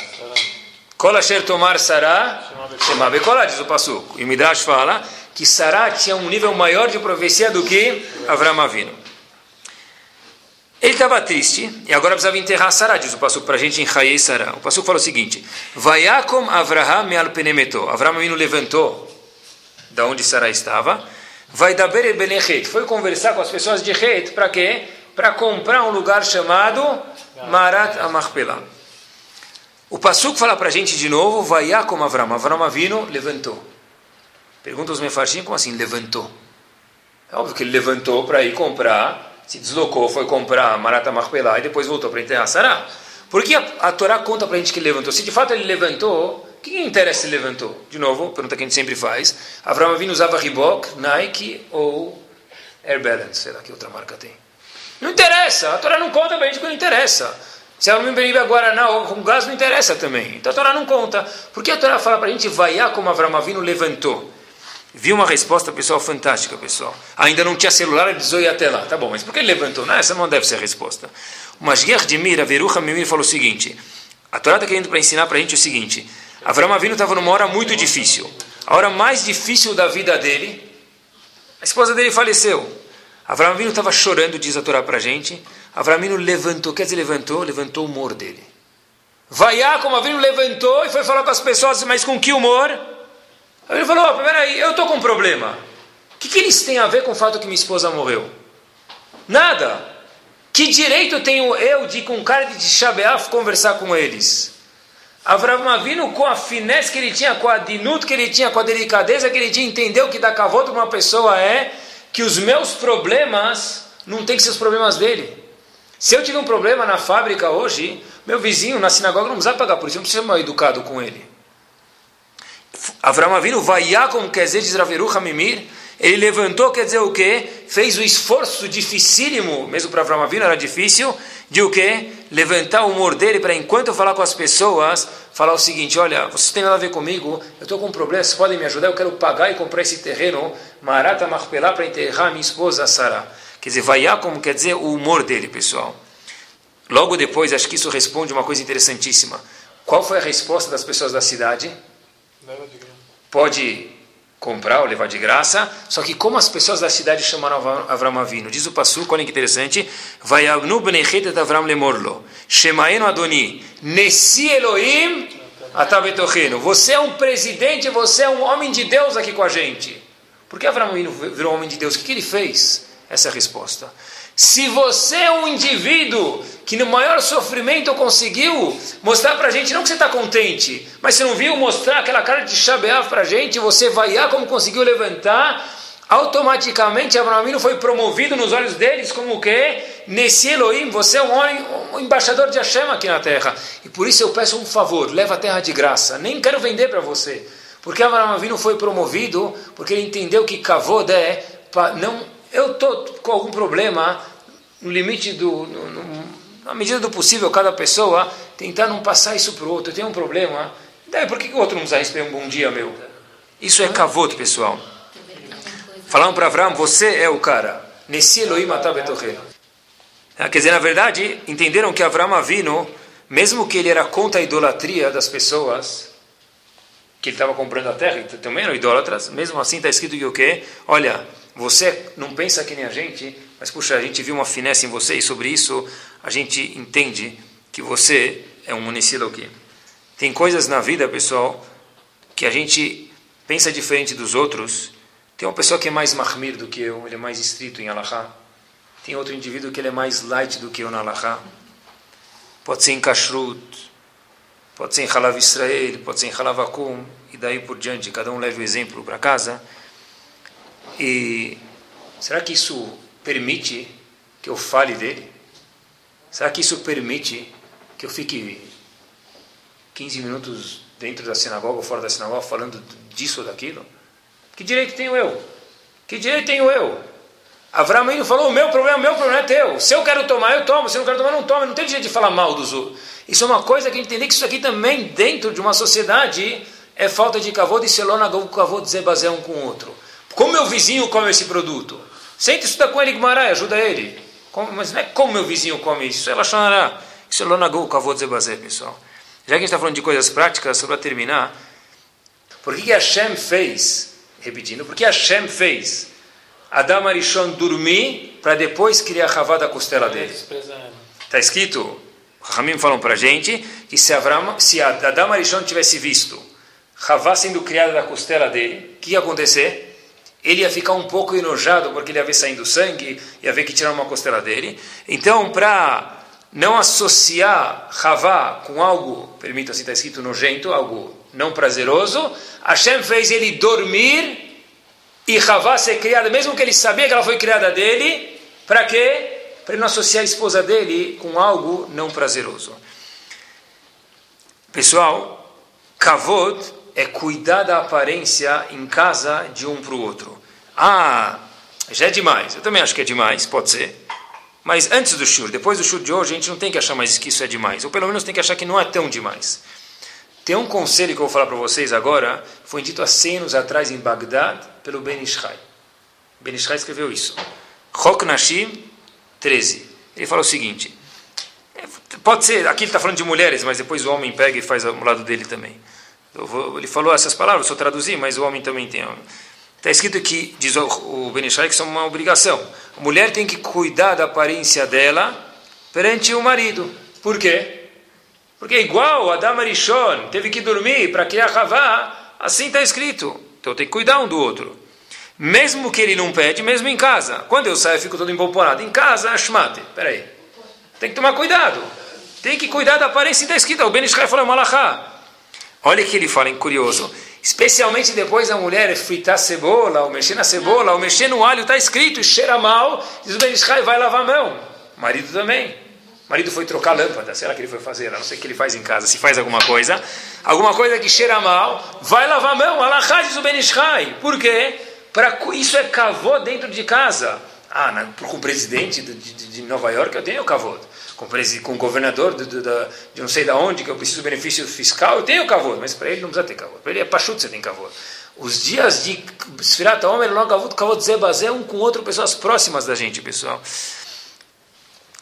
Kol asher tomar Sara, Shema Bekolah, diz o Passuco. E Midrash fala que Sara tinha um nível maior de profecia do que Avram Avinu. Ele estava triste e agora precisava enterrar Sara, diz o Passuco para a gente em Sara. O Passuco fala o seguinte: Vayakom Avraham me'al penemeto. Avram Avinu levantou da onde Sara estava. Vai dar Berechet. Foi conversar com as pessoas de Het para quê? Para comprar um lugar chamado Marat Amachpelah. O Passuco fala para a gente de novo, Vaiá como Avram. Avram Avino levantou. Pergunta os mefarshim, como assim levantou? É óbvio que ele levantou para ir comprar, se deslocou, foi comprar Marat Amachpelah e depois voltou para enterrar Sará. Por que a, a Torá conta para a gente que ele levantou? Se de fato ele levantou, o que interessa se levantou? De novo, pergunta que a gente sempre faz. Avram Avino usava Reebok, Nike ou Air Balance, sei lá que outra marca tem. Não interessa, a Torá não conta para a gente que não interessa. Se ela não bebe Guaraná ou com gás, não interessa também. Então a Torá não conta. Por que a Torá fala para a gente, vaiar como Avram Avinu levantou? Viu uma resposta, pessoal, fantástica, pessoal. Ainda não tinha celular, ele ir até lá. Tá bom, mas por que ele levantou? Não, essa não deve ser a resposta. O Mashiach de Mira, Verucha Mimir, falou o seguinte. A Torá está querendo para ensinar para a gente o seguinte. Avram Avinu estava numa hora muito difícil. A hora mais difícil da vida dele, a esposa dele faleceu. Avram Avinu estava chorando, diz a Torá para a gente. Avram Avinu levantou, quer dizer, levantou? Levantou o humor dele. Vaiá, como Avinu levantou e foi falar com as pessoas, mas com que humor? Ele falou, oh, peraí, eu estou com um problema. O que, que eles têm a ver com o fato que minha esposa morreu? Nada. Que direito tenho eu de, com cara de Shabeaf, conversar com eles? Avram com a finesse que ele tinha, com a dinuto que ele tinha, com a delicadeza que ele tinha, entendeu que dar cavoto para uma pessoa é que os meus problemas não tem que ser os problemas dele. Se eu tiver um problema na fábrica hoje, meu vizinho na sinagoga não precisa pagar por isso, eu não preciso ser mal educado com ele. Avram Avinu, Vayakom, quer dizer, diz Raveru Hamimir, ele levantou, quer dizer o quê? Fez o esforço dificílimo, mesmo para Avram Avinu era difícil, de o quê? Levantar o humor dele para enquanto eu falar com as pessoas, falar o seguinte, olha, vocês têm nada a ver comigo, eu estou com um problema, vocês podem me ajudar, eu quero pagar e comprar esse terreno, Marata Marpelá, para enterrar minha esposa Sara. Quer dizer, vaiá como quer dizer o humor dele, pessoal. Logo depois, acho que isso responde uma coisa interessantíssima. Qual foi a resposta das pessoas da cidade? Pode comprar ou levar de graça. Só que como as pessoas da cidade chamaram Avram Avino? Diz o Passuco, olha que interessante. Vai Avnu benechet Avram lemorlo. Shemaenu Adoni. Nesi Elohim Atabetorreno. Você é um presidente, você é um homem de Deus aqui com a gente. Por que Abraão virou homem de Deus? O que, que ele fez? Essa resposta. Se você é um indivíduo que no maior sofrimento conseguiu mostrar para a gente, não que você está contente, mas você não viu mostrar aquela cara de Shabeav para a gente, você vaiar como conseguiu levantar, automaticamente Abraão foi promovido nos olhos deles como o quê? Nesse Elohim, você é um homem, um embaixador de Hashem aqui na terra. E por isso eu peço um favor, leva a terra de graça, nem quero vender para você. Porque Abraão foi promovido, porque ele entendeu que Kavod é, não eu estou com algum problema, no limite do. No, no, na medida do possível, cada pessoa tentar não passar isso para o outro. Eu tenho um problema. Daí, por que, que o outro não usa receber um bom dia meu? Isso é cavoto, pessoal. Falaram para Abraão, você é o cara. Nesse Elohim. Ah, quer dizer, na verdade, entenderam que Abraão Avino, mesmo que ele era contra a idolatria das pessoas, que ele estava comprando a terra, e também eram idólatras, mesmo assim está escrito que o quê? Olha, você não pensa que nem a gente, mas puxa, a gente viu uma finesse em você e sobre isso a gente entende que você é um município aqui. Tem coisas na vida, pessoal, que a gente pensa diferente dos outros. Tem uma pessoa que é mais mahmir do que eu, ele é mais estrito em Allahá. Tem outro indivíduo que ele é mais light do que eu na Allahá. Pode ser em kashrut, pode ser em halav Israel, pode ser em halav akum, e daí por diante, cada um leva o exemplo para casa. E será que isso permite que eu fale dele? Será que isso permite que eu fique 15 minutos dentro da sinagoga ou fora da sinagoga falando disso ou daquilo? Que direito tenho eu? Que direito tenho eu? Abraão ainda falou: o meu problema, o meu problema é teu. Se eu quero tomar, eu tomo. Se eu não quero tomar, não tomo. Não tem direito de falar mal dos outros. Isso é uma coisa que entender que isso aqui também, dentro de uma sociedade, é falta de cavô de selonagov, cavô de zebazé um com o outro. Como meu vizinho come esse produto? Sente estudar com ele, Gumará, ajuda ele. Mas não é como meu vizinho come isso, é Lachonará. Isso é Lonagol, Kavod Zebazé, pessoal. Já que a gente está falando de coisas práticas, só para terminar, por que, que Hashem fez, repetindo, por que Hashem fez Adam Arishon dormir para depois criar a Havá da costela dele? Está escrito, Ramim falam para a gente, que se, Avram, se Adam Arishon tivesse visto Havá sendo criada da costela dele, o que ia acontecer? Ele ia ficar um pouco enojado porque ele ia ver saindo sangue, ia ver que tiraram uma costela dele. Então, para não associar Havá com algo, permita assim, está escrito nojento, algo não prazeroso, Hashem fez ele dormir e Havá ser criada, mesmo que ele sabia que ela foi criada dele, para quê? Para não associar a esposa dele com algo não prazeroso. Pessoal, Kavod é cuidar da aparência em casa de um para o outro. Ah, já é demais. Eu também acho que é demais, pode ser. Mas antes do shur, depois do shur de hoje, a gente não tem que achar mais que isso é demais. Ou pelo menos tem que achar que não é tão demais. Tem um conselho que eu vou falar para vocês agora, foi dito há 100 anos atrás em Bagdad, pelo Ben Ishai. Ben Ishai escreveu isso. Chok Nashim 13. Ele fala o seguinte, é, pode ser, aqui ele está falando de mulheres, mas depois o homem pega e faz o lado dele também. Vou, ele falou essas palavras, eu traduzir, mas o homem também tem. Está escrito que, diz o, Benishai, que isso é uma obrigação. A mulher tem que cuidar da aparência dela perante o marido. Por quê? Porque igual Adam Arishon teve que dormir para criar Havá, assim está escrito. Então tem que cuidar um do outro. Mesmo que ele não pede, mesmo em casa. Quando eu saio, eu fico todo empolporado. Em casa, Ashmate. Peraí. Tem que tomar cuidado. Tem que cuidar da aparência, está escrito. O Benishai falou, Malachá. Olha que ele fala em curioso. Especialmente depois a mulher fritar cebola, ou mexer na cebola, ou mexer no alho, está escrito, cheira mal, diz o Ben Ishai, vai lavar a mão. O marido também. O marido foi trocar lâmpada, será que ele foi fazer? Não sei o que ele faz em casa, se faz alguma coisa. Alguma coisa que cheira mal, vai lavar a mão. Alahá diz o Ben Ishai. Por quê? Pra, isso é cavô dentro de casa. Ah, com o presidente de, de, de Nova York eu tenho cavô com, com o governador de, de, de, não sei de onde, que eu preciso de benefício fiscal, eu tenho cavalo, mas para ele não precisa ter cavalo. Para ele é pachut, você tem cavalo. Os dias de Sfirat Omer, logo cavalo, cavalo de Zebazé, um com outro, pessoas próximas da gente, pessoal.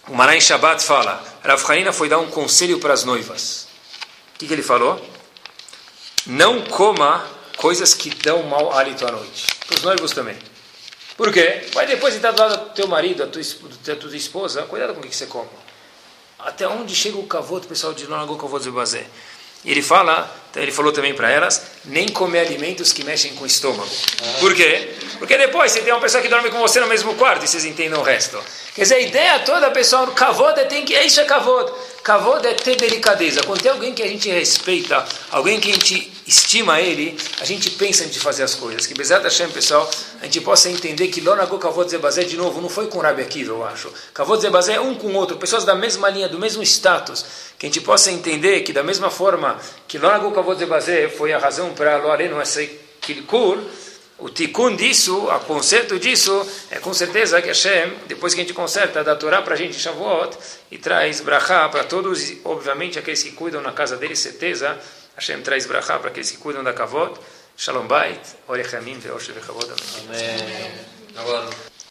O Maran Shabbat fala, Rav Hanina foi dar um conselho para as noivas. O que, que ele falou? Não coma coisas que dão mau hálito à noite. Para os noivos também. Por quê? Vai depois entrar do lado do teu marido, da tua, esposa, cuidado com o que você come até onde chega o cavoto, pessoal de Lonagô Cavoto Zebazé. Ele fala Então ele falou também para elas, nem comer alimentos que mexem com o estômago. Por quê? Porque depois você tem uma pessoa que dorme com você no mesmo quarto e vocês entendem o resto. Quer dizer, a ideia toda, pessoal, kavod é tem que, é isso é kavod. Kavod é ter delicadeza. Quando tem alguém que a gente respeita, alguém que a gente estima ele, a gente pensa em fazer as coisas. Que Bezat Hashem, pessoal, a gente possa entender que Lonago Kavod Zebazé, de novo, não foi com Rabi Akiva, eu acho. Kavod Zebazé é um com o outro, pessoas da mesma linha, do mesmo status. Que a gente possa entender que da mesma forma que Lonago Kavod Zebazé foi a razão para Loareno ser Kilkur, o tikkun disso, o conserto disso, é com certeza que Hashem, depois que a gente conserta, dá Torá para a gente em Shavuot e traz brachá para todos, e obviamente aqueles que cuidam na casa deles, certeza, Hashem traz brachá para aqueles que cuidam da kavod. Shalom Bait, Orechamim, Ve'oshe Ve'chavod. Amém.